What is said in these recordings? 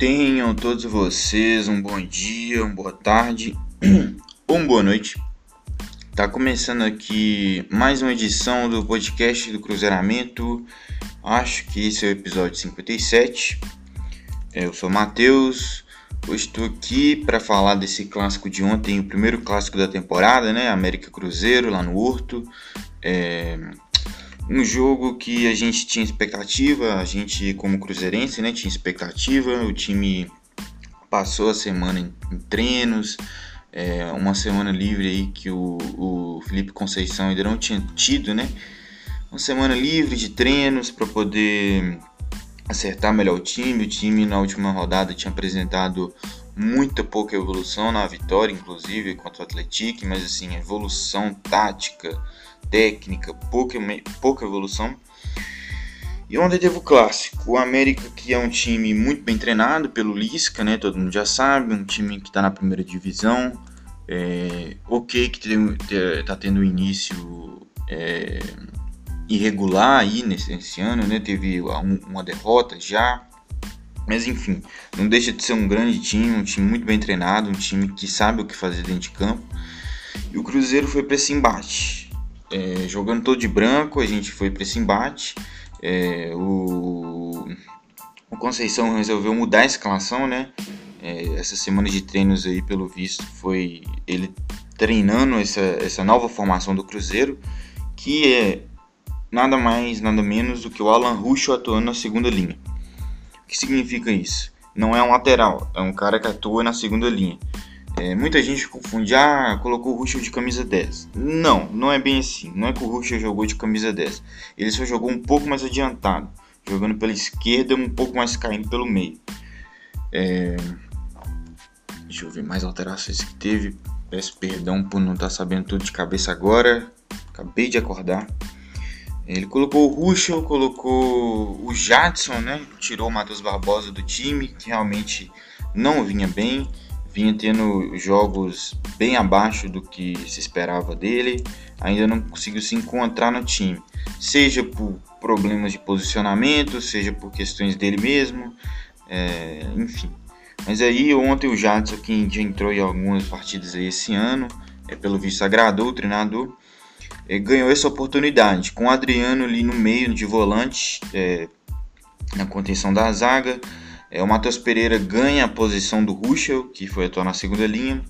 Tenham todos vocês um bom dia, uma boa tarde ou uma boa noite. Tá começando aqui mais uma edição do podcast do Cruzeiramento. Acho que esse é o episódio 57. Eu sou Matheus. Hoje estou aqui para falar desse clássico de ontem, o primeiro clássico da temporada, né? América Cruzeiro, lá no Horto. É um jogo que a gente tinha expectativa, a gente como cruzeirense, né, tinha expectativa, o time passou a semana em, em treinos, é, uma semana livre aí que o, o Felipe Conceição ainda não tinha tido, né, uma semana livre de treinos para poder acertar melhor o time, o time na última rodada tinha apresentado muita pouca evolução na vitória, inclusive contra o Atlético, mas assim, evolução tática, técnica, pouca, pouca evolução. E ontem teve o clássico, o América que é um time muito bem treinado pelo Lisca, né? Todo mundo já sabe, um time que está na primeira divisão, é, ok que está tendo um início é, irregular aí nesse, nesse, ano, né? Teve uma derrota já, mas enfim, não deixa de ser um grande time, um time muito bem treinado, um time que sabe o que fazer dentro de campo. E o Cruzeiro foi para esse embate é, jogando todo de branco, a gente foi para esse embate. É, o, o, Conceição resolveu mudar a escalação, né? É, essa semana de treinos aí, pelo visto, foi ele treinando essa, essa nova formação do Cruzeiro, que é nada mais, nada menos do que o Alan Ruschel atuando na segunda linha. O que significa isso? Não é um lateral, é um cara que atua na segunda linha. É, muita gente confunde, ah, colocou o Ruschel de camisa 10. Não, não é bem assim. Não é que o Ruschel jogou de camisa 10. Ele só jogou um pouco mais adiantado, jogando pela esquerda, um pouco mais caindo pelo meio. É... Deixa eu ver mais alterações que teve. Peço perdão por não estar tá sabendo tudo de cabeça agora. Acabei de acordar. Ele colocou o Ruschel, colocou o Jadson, né? Tirou o Matheus Barbosa do time, que realmente não vinha bem vinha tendo jogos bem abaixo do que se esperava dele, ainda não conseguiu se encontrar no time, seja por problemas de posicionamento, seja por questões dele mesmo, é, enfim. Mas aí ontem o Jadson, que já entrou em algumas partidas aí esse ano, é, pelo visto agradou o treinador, é, ganhou essa oportunidade com o Adriano ali no meio de volante, é, na contenção da zaga, é, o Matheus Pereira ganha a posição do Ruschel, que foi atuar na segunda linha.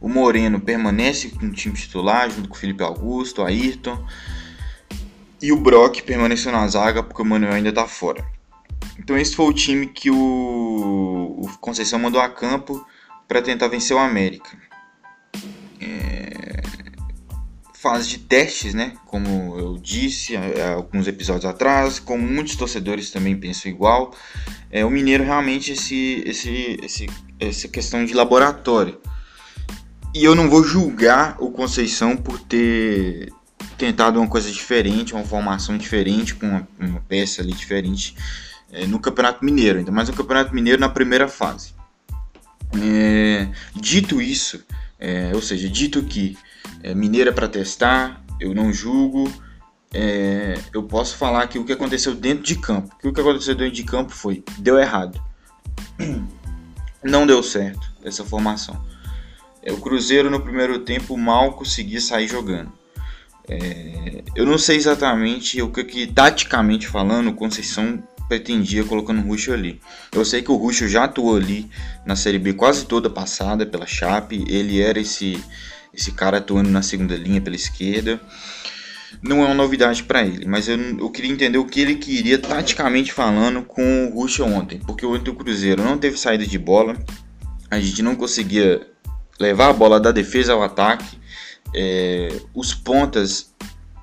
O Moreno permanece no time titular, junto com o Felipe Augusto, o Ayrton. E o Brock permaneceu na zaga, porque o Manuel ainda está fora. Então esse foi o time que o, o Conceição mandou a campo para tentar vencer o América. Fase de testes, né? Como eu disse há alguns episódios atrás, como muitos torcedores também pensam igual é, o Mineiro realmente esse, esse, esse, essa questão de laboratório. E eu não vou julgar o Conceição por ter tentado uma coisa diferente, uma formação diferente, com uma, uma peça ali diferente é, no Campeonato Mineiro, ainda mais no Campeonato Mineiro na primeira fase. É, dito isso, é, ou seja, dito que é, Mineiro é para testar, eu não julgo, é, eu posso falar que o que aconteceu dentro de campo, que o que aconteceu dentro de campo foi, deu errado. Não deu certo essa formação. É, o Cruzeiro no primeiro tempo mal conseguia sair jogando. É, eu não sei exatamente o que, que taticamente falando, o Conceição pretendia colocando o Ruxo ali. Eu sei que o Ruxo já atuou ali na Série B quase toda passada pela Chape. Ele era esse, esse cara atuando na segunda linha pela esquerda não é uma novidade para ele, mas eu, eu, queria entender o que ele queria taticamente falando com o Ruxa ontem, porque ontem o Cruzeiro não teve saída de bola, a gente não conseguia levar a bola da defesa ao ataque, é, os pontas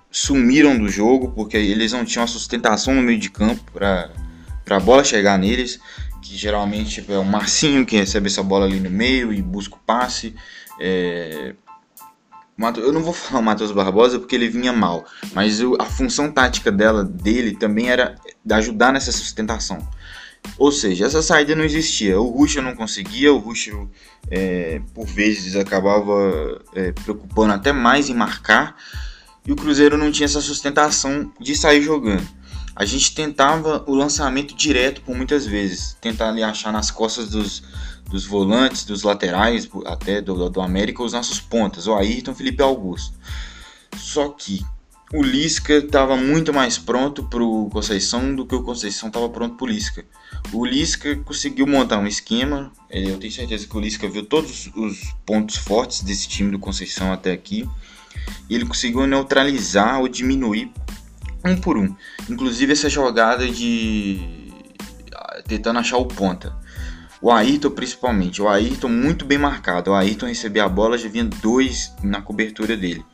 sumiram do jogo porque eles não tinham a sustentação no meio de campo para a bola chegar neles, que geralmente é o Marcinho que recebe essa bola ali no meio e busca o passe. É, eu não vou falar o Matheus Barbosa porque ele vinha mal, mas a função tática dela, dele também era ajudar nessa sustentação. Ou seja, essa saída não existia. O Ruxa não conseguia, o Ruxa é, por vezes acabava é, preocupando até mais em marcar, e o Cruzeiro não tinha essa sustentação de sair jogando. A gente tentava o lançamento direto por muitas vezes, tentar ali achar nas costas dos, dos volantes, dos laterais, até do, do América, os nossos pontas, o Ayrton, Felipe Augusto. Só que o Lisca estava muito mais pronto para o Conceição do que o Conceição estava pronto para o Lisca. O Lisca conseguiu montar um esquema, é, eu tenho certeza que o Lisca viu todos os pontos fortes desse time do Conceição até aqui, e ele conseguiu neutralizar ou diminuir um por um. Inclusive essa jogada de ah, tentando achar o ponta. O Ayrton principalmente, o Ayrton muito bem marcado. O Ayrton recebia a bola, já vinha dois na cobertura dele.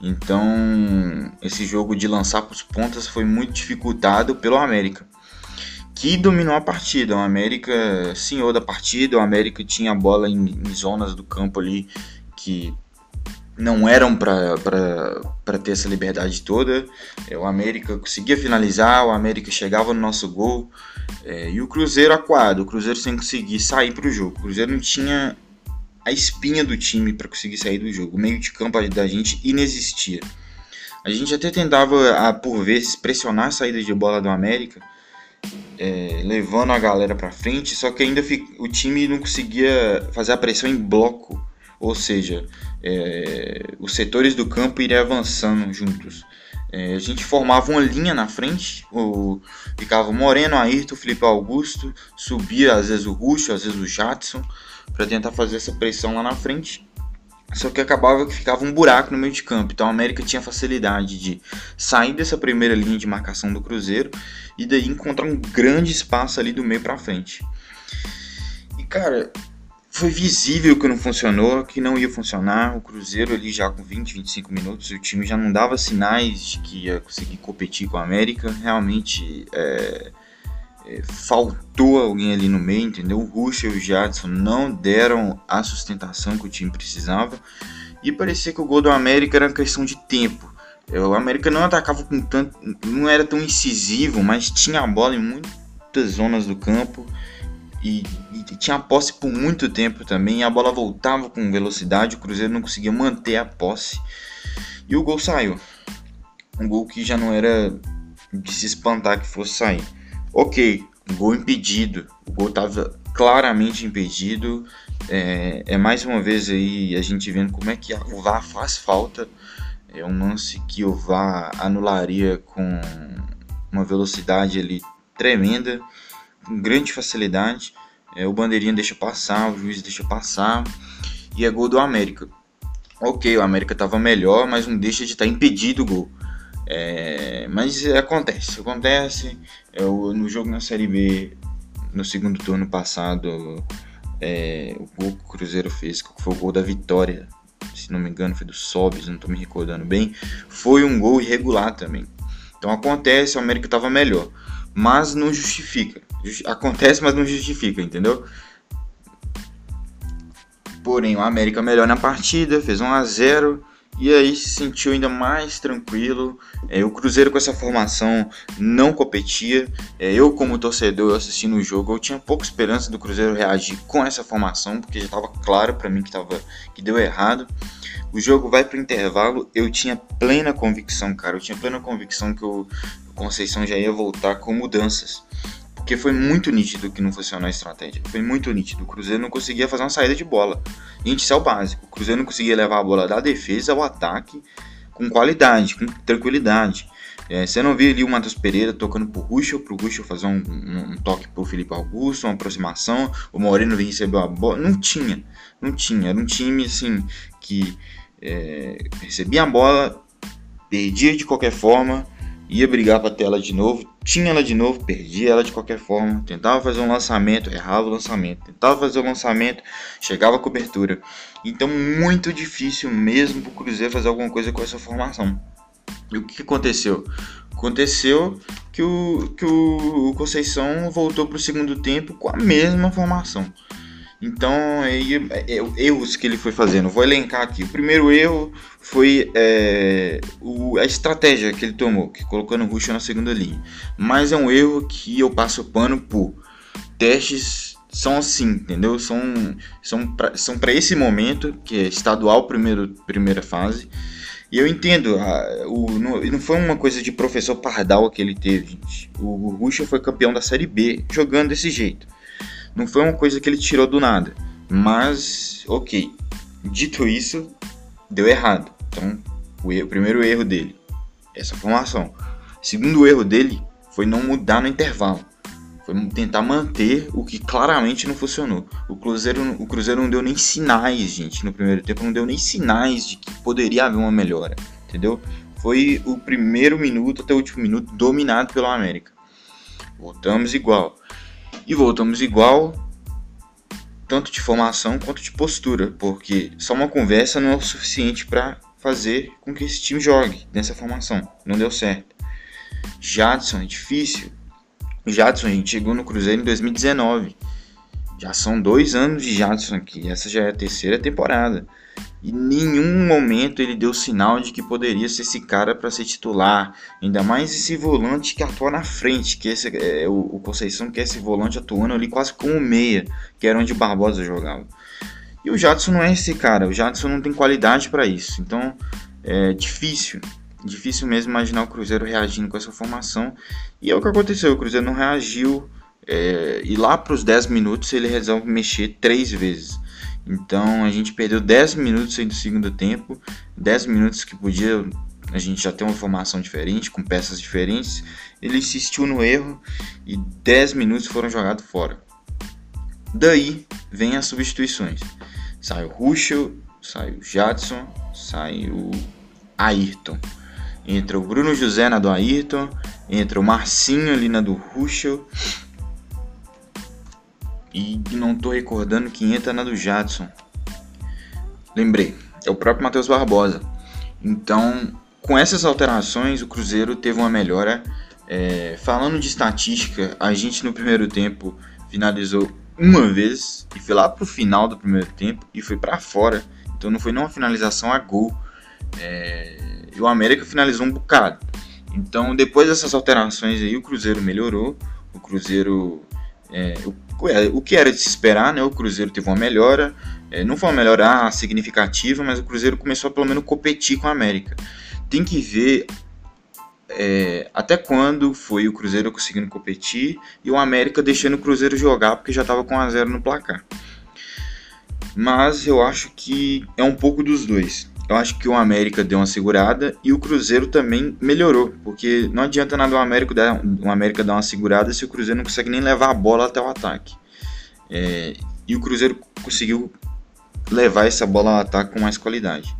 Então, esse jogo de lançar para os pontas foi muito dificultado pelo América, que dominou a partida. O América, senhor da partida, o América tinha a bola em, em zonas do campo ali que não eram para ter essa liberdade toda. É, o América conseguia finalizar, o América chegava no nosso gol. É, e o Cruzeiro aquado, o Cruzeiro sem conseguir sair para o jogo. O Cruzeiro não tinha a espinha do time para conseguir sair do jogo. O meio de campo da gente inexistia. A gente até tentava, a, por vezes, pressionar a saída de bola do América, é, levando a galera para frente, só que ainda o time não conseguia fazer a pressão em bloco, ou seja, é, os setores do campo iriam avançando juntos. É, a gente formava uma linha na frente, o, ficava o Moreno, Ayrton, Felipe Augusto, subia às vezes o Ruxo, às vezes o Jadson, para tentar fazer essa pressão lá na frente. Só que acabava que ficava um buraco no meio de campo. Então a América tinha facilidade de sair dessa primeira linha de marcação do Cruzeiro e daí encontrar um grande espaço ali do meio para frente. E cara, foi visível que não funcionou, que não ia funcionar. O Cruzeiro ali já com 20, 25 minutos, o time já não dava sinais de que ia conseguir competir com a América. Realmente é, é, faltou alguém ali no meio, entendeu? O Rush e o Jadson não deram a sustentação que o time precisava. E parecia que o gol do América era questão de tempo. É, o América não atacava com tanto. não era tão incisivo, mas tinha a bola em muitas zonas do campo e, e, tinha a posse por muito tempo também. a bola voltava com velocidade, o Cruzeiro não conseguia manter a posse. E o gol saiu. Um gol que já não era de se espantar que fosse sair. Ok, gol impedido. O gol estava claramente impedido. É, é, mais uma vez aí a gente vendo como é que o VAR faz falta. É um lance que o VAR anularia com uma velocidade ali tremenda com grande facilidade. É, o bandeirinha deixa passar, o juiz deixa passar e é gol do América. Ok, o América estava melhor, mas não deixa de estar tá impedido o gol. É, mas acontece, acontece. Eu, no jogo na Série B, no segundo turno passado, é, o gol que o Cruzeiro fez, que foi o gol da vitória, se não me engano, foi do Sobis, não estou me recordando bem, foi um gol irregular também. Então acontece, o América estava melhor, mas não justifica. Acontece, mas não justifica, entendeu? Porém, o América melhor na partida, fez 1 a 0 e aí se sentiu ainda mais tranquilo. É, o Cruzeiro com essa formação não competia. É, eu, como torcedor, assistindo o jogo, eu tinha pouca esperança do Cruzeiro reagir com essa formação, porque já estava claro para mim que, tava, que deu errado. O jogo vai para o intervalo. Eu tinha plena convicção, cara. Eu tinha plena convicção que o Conceição já ia voltar com mudanças. Porque foi muito nítido que não funcionou a estratégia. Foi muito nítido. O Cruzeiro não conseguia fazer uma saída de bola. gente, isso é o básico. O Cruzeiro não conseguia levar a bola da defesa ao ataque com qualidade, com tranquilidade. É, você não via ali o Matheus Pereira tocando pro Ruschel, pro Ruschel fazer um, um, um, toque pro Felipe Augusto, uma aproximação, o Moreno vinha receber a bola. Não tinha, não tinha. Era um time assim que é, recebia a bola, perdia de qualquer forma, ia brigar para ter ela de novo, tinha ela de novo, perdia ela de qualquer forma, tentava fazer um lançamento, errava o lançamento, tentava fazer o lançamento, chegava a cobertura. Então muito difícil mesmo para o Cruzeiro fazer alguma coisa com essa formação. E o que aconteceu? Aconteceu que o, que o Conceição voltou para o segundo tempo com a mesma formação. Então, aí, é, erros que ele foi fazendo. Vou elencar aqui. O primeiro erro foi é, o, a estratégia que ele tomou, que colocando o Russo na segunda linha. Mas é um erro que eu passo pano por testes são assim, entendeu? São são para são esse momento que é estadual primeiro primeira fase E eu entendo, a, o, não, não, foi uma coisa de professor Pardal que ele teve, gente. O, o Ruxa foi campeão da Série B jogando desse jeito. Não foi uma coisa que ele tirou do nada. Mas, ok. Dito isso, deu errado. Então, o, erro, o primeiro erro dele, essa formação. O segundo erro dele foi não mudar no intervalo. Foi tentar manter o que claramente não funcionou. O Cruzeiro, o Cruzeiro não deu nem sinais, gente, no primeiro tempo, não deu nem sinais de que poderia haver uma melhora, entendeu? Foi o primeiro minuto até o último minuto dominado pelo América. Voltamos igual. E voltamos igual tanto de formação quanto de postura, porque só uma conversa não é o suficiente para fazer com que esse time jogue nessa formação. Não deu certo. Jadson é difícil. Jadson, a gente chegou no Cruzeiro em 2019. Já são dois anos de Jadson aqui. Essa já é a terceira temporada. E nenhum momento ele deu sinal de que poderia ser esse cara para ser titular. Ainda mais esse volante que atua na frente, que esse é o, o Conceição que é esse volante atuando ali quase como meia, que era onde Barbosa jogava. E o Jadson não é esse cara, o Jadson não tem qualidade para isso. Então é difícil, difícil mesmo imaginar o Cruzeiro reagindo com essa formação. E é o que aconteceu, o Cruzeiro não reagiu. É, e lá para os 10 minutos ele resolve mexer três vezes. Então a gente perdeu 10 minutos aí do segundo tempo, 10 minutos que podia a gente já ter uma formação diferente, com peças diferentes. Ele insistiu no erro e 10 minutos foram jogados fora. Daí vem as substituições. Sai o Ruschel, sai o Jadson, sai o Ayrton. Entra o Bruno José na do Ayrton, entra o Marcinho ali na do Ruschel e não tô recordando quem entra na do Jadson. Lembrei, é o próprio Matheus Barbosa. Então, com essas alterações, o Cruzeiro teve uma melhora. É, falando de estatística, a gente no primeiro tempo finalizou uma vez e foi lá pro final do primeiro tempo e foi para fora. Então não foi nem uma finalização a gol. É, e o América finalizou um bocado. Então depois dessas alterações aí o Cruzeiro melhorou. O Cruzeiro é, o, que era de se esperar, né? O Cruzeiro teve uma melhora, é, não foi uma melhora significativa, mas o Cruzeiro começou a pelo menos competir com a América. Tem que ver é, até quando foi o Cruzeiro conseguindo competir e o América deixando o Cruzeiro jogar porque já estava com 1 a 0 no placar. Mas eu acho que é um pouco dos dois. Eu acho que o América deu uma segurada e o Cruzeiro também melhorou, porque não adianta nada o América dar, o América dar uma segurada se o Cruzeiro não consegue nem levar a bola até o ataque. É, e o Cruzeiro conseguiu levar essa bola ao ataque com mais qualidade.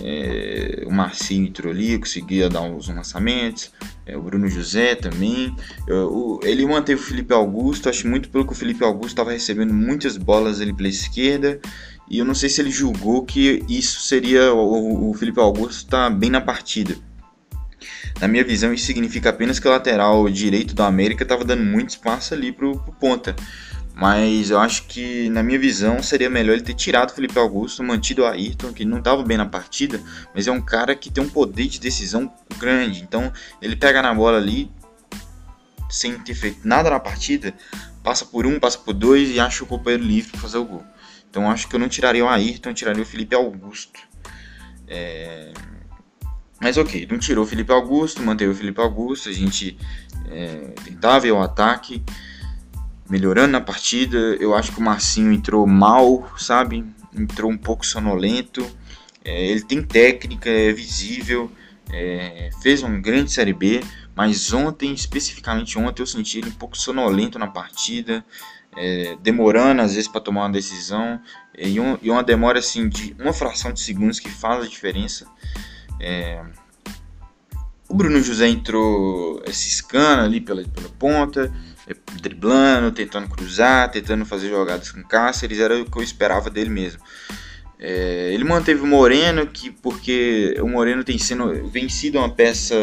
É, o Marcinho entrou ali, conseguia dar uns lançamentos. É, o Bruno José também. Eu, o, ele manteve o Felipe Augusto, acho muito pelo que o Felipe Augusto estava recebendo muitas bolas ali pela esquerda. E eu não sei se ele julgou que isso seria o, o Felipe Augusto está bem na partida. Na minha visão, isso significa apenas que o lateral direito do América estava dando muito espaço ali pro, pro ponta. Mas eu acho que, na minha visão, seria melhor ele ter tirado o Felipe Augusto, mantido o Ayrton, que não estava bem na partida, mas é um cara que tem um poder de decisão grande. Então, ele pega na bola ali, sem ter feito nada na partida, passa por um, passa por dois e acha o companheiro livre para fazer o gol. Então acho que eu não tiraria o Ayrton, eu tiraria o Felipe Augusto. É... Mas ok, não tirou o Felipe Augusto, manteve o Felipe Augusto, a gente é, tentava ir ao ataque, melhorando na partida. Eu acho que o Marcinho entrou mal, sabe? Entrou um pouco sonolento. É, ele tem técnica, é visível, é, fez uma grande Série B, mas ontem, especificamente ontem, eu senti ele um pouco sonolento na partida é, demorando às vezes para tomar uma decisão e, um, e, uma demora assim de uma fração de segundos que faz a diferença. É, o Bruno José entrou esse escana ali pela, pela ponta, é, driblando, tentando cruzar, tentando fazer jogadas com Cáceres, era o que eu esperava dele mesmo. É, ele manteve o Moreno, que porque o Moreno tem sendo vencido uma peça,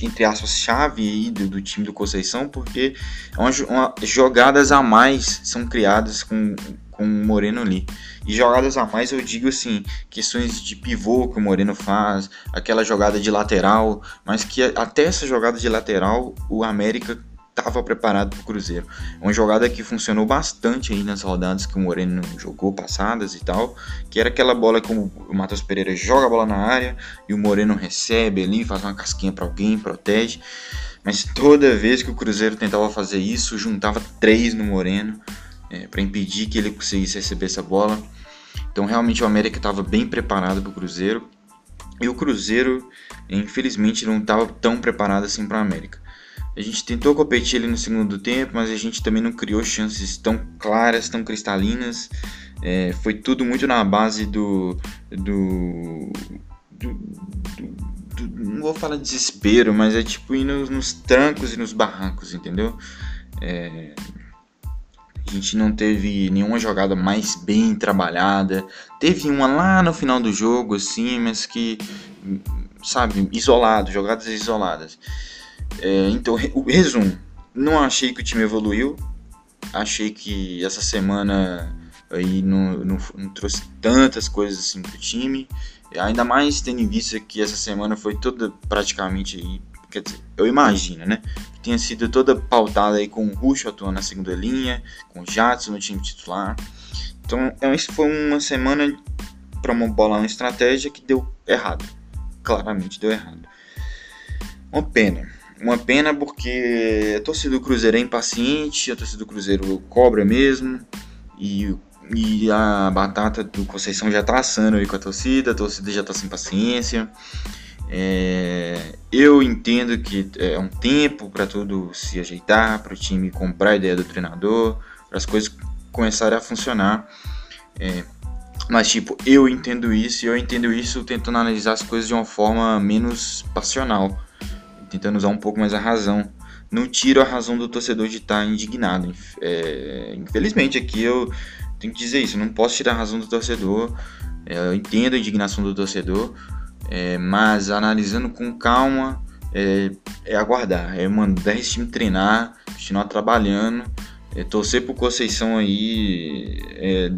entre aspas, chave do, do, time do Conceição, porque é uma, uma, jogadas a mais são criadas com, com o Moreno ali. E jogadas a mais eu digo assim, questões de pivô que o Moreno faz, aquela jogada de lateral, mas que até essa jogada de lateral o América estava preparado para o Cruzeiro. Uma jogada que funcionou bastante aí nas rodadas que o Moreno jogou passadas e tal, que era aquela bola que o Matheus Pereira joga a bola na área e o Moreno recebe ali, faz uma casquinha para alguém, protege. Mas toda vez que o Cruzeiro tentava fazer isso, juntava três no Moreno é, para impedir que ele conseguisse receber essa bola. Então realmente o América estava bem preparado para o Cruzeiro e o Cruzeiro, infelizmente, não estava tão preparado assim para a América. A gente tentou competir ali no segundo tempo, mas a gente também não criou chances tão claras, tão cristalinas. É, foi tudo muito na base do, do, do, do, não vou falar desespero, mas é tipo ir nos, nos trancos e nos barrancos, entendeu? É, a gente não teve nenhuma jogada mais bem trabalhada. Teve uma lá no final do jogo, assim, mas que, sabe, isolado, jogadas isoladas. É, então, o resumo: não achei que o time evoluiu. Achei que essa semana aí não, não, não trouxe tantas coisas assim pro time. Ainda mais tendo em vista que essa semana foi toda praticamente aí quer dizer, eu imagino, né? Que tenha sido toda pautada aí com o Ruxo atuando na segunda linha, com o Jadson no time titular. Então, é, isso foi uma semana para bola uma estratégia que deu errado. Claramente deu errado. Uma pena. Uma pena porque a torcida do Cruzeiro é impaciente, a torcida do Cruzeiro cobra mesmo. E, e a batata do Conceição já tá assando aí com a torcida, a torcida já tá sem paciência. É, eu entendo que é um tempo para tudo se ajeitar, para o time comprar a ideia do treinador, para as coisas começarem a funcionar. É, mas, tipo, eu entendo isso e eu entendo isso tentando analisar as coisas de uma forma menos passional, tentando usar um pouco mais a razão. Não tiro a razão do torcedor de estar indignado. É, infelizmente, aqui eu tenho que dizer isso, não posso tirar a razão do torcedor. É, eu entendo a indignação do torcedor, é, mas analisando com calma, é, é, aguardar, é mandar esse time treinar, continuar trabalhando, é, torcer pro Conceição aí, é,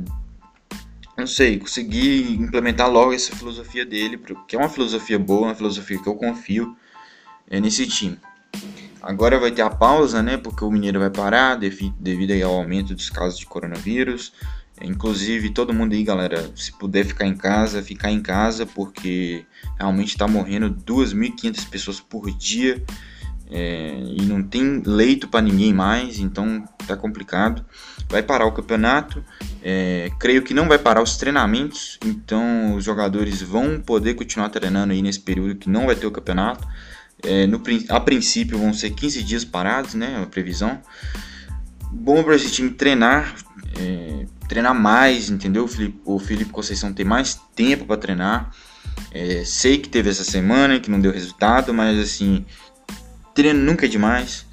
não sei, conseguir implementar logo essa filosofia dele, porque é uma filosofia boa, uma filosofia que eu confio nesse time. Agora vai ter a pausa, né? Porque o Mineiro vai parar devido, ao aumento dos casos de coronavírus. Inclusive, todo mundo aí, galera, se puder ficar em casa, ficar em casa, porque realmente está morrendo 2.500 pessoas por dia é, e não tem leito para ninguém mais, então tá complicado. Vai parar o campeonato, é, creio que não vai parar os treinamentos, então os jogadores vão poder continuar treinando aí nesse período que não vai ter o campeonato. É, no, a princípio vão ser 15 dias parados, né? A previsão. Bom para esse time treinar, é, treinar mais, entendeu? O Felipe, o Felipe Conceição tem mais tempo para treinar. É, sei que teve essa semana que não deu resultado, mas assim, treino nunca é demais.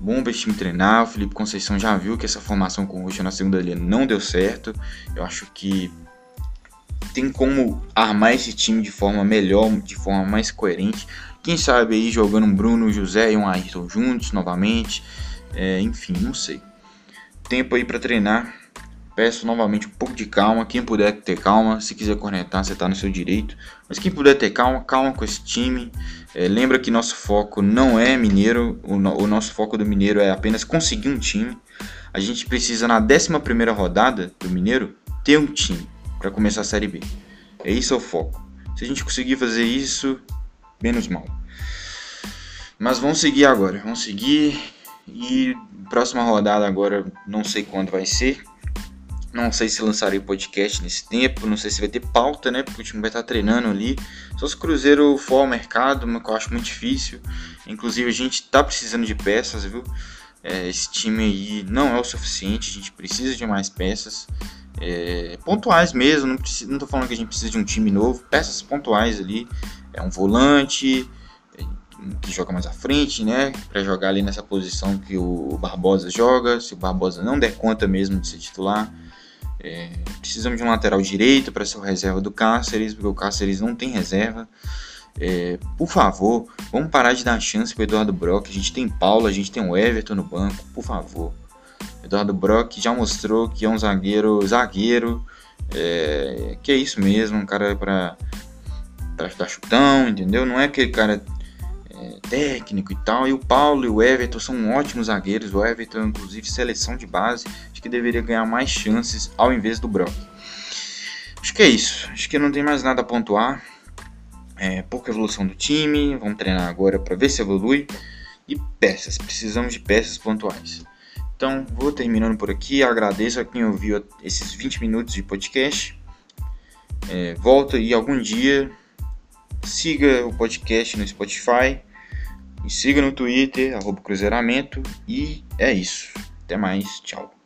Bom para esse time treinar. O Felipe Conceição já viu que essa formação com o Rocha na segunda linha não deu certo. Eu acho que tem como armar esse time de forma melhor, de forma mais coerente. Quem sabe aí jogando um Bruno, José e um Ayrton juntos novamente. É, enfim, não sei. Tempo aí para treinar Peço novamente um pouco de calma. Quem puder ter calma, se quiser cornetar, você está no seu direito. Mas quem puder ter calma, calma com esse time. É, lembra que nosso foco não é mineiro. O, no, o, nosso foco do mineiro é apenas conseguir um time. A gente precisa, na 11 rodada do mineiro, ter um time para começar a Série B. É isso o foco. Se a gente conseguir fazer isso, menos mal. Mas vamos seguir agora. Vamos seguir. E próxima rodada agora, não sei quando vai ser não sei se lançarei podcast nesse tempo, não sei se vai ter pauta, né? Porque o time vai estar treinando ali. Só se o Cruzeiro for ao mercado, mas que eu acho muito difícil. Inclusive a gente tá precisando de peças, viu? É, esse time aí não é o suficiente, a gente precisa de mais peças. É, pontuais mesmo, não, preciso, não tô falando que a gente precisa de um time novo, peças pontuais ali. É um volante que joga mais à frente, né? Para jogar ali nessa posição que o Barbosa joga. Se o Barbosa não der conta mesmo de ser titular, é, precisamos de um lateral direito para ser o reserva do Cáceres, porque o Cáceres não tem reserva. É, por favor, vamos parar de dar chance para Eduardo Brock. A gente tem Paulo, a gente tem o Everton no banco, por favor. Eduardo Brock já mostrou que é um zagueiro, zagueiro, é, que é isso mesmo, um cara para dar chutão, entendeu? Não é aquele cara é, técnico e tal. E o Paulo e o Everton são ótimos zagueiros. O Everton, inclusive, seleção de base. Acho que deveria ganhar mais chances ao invés do Brock. Acho que é isso. Acho que não tem mais nada a pontuar. É, pouca evolução do time. Vamos treinar agora para ver se evolui. E peças. Precisamos de peças pontuais. Então, vou terminando por aqui. Agradeço a quem ouviu esses 20 minutos de podcast. É, volta e algum dia siga o podcast no Spotify. Me siga no Twitter, arroba Cruzeiramento. E é isso. Até mais. Tchau.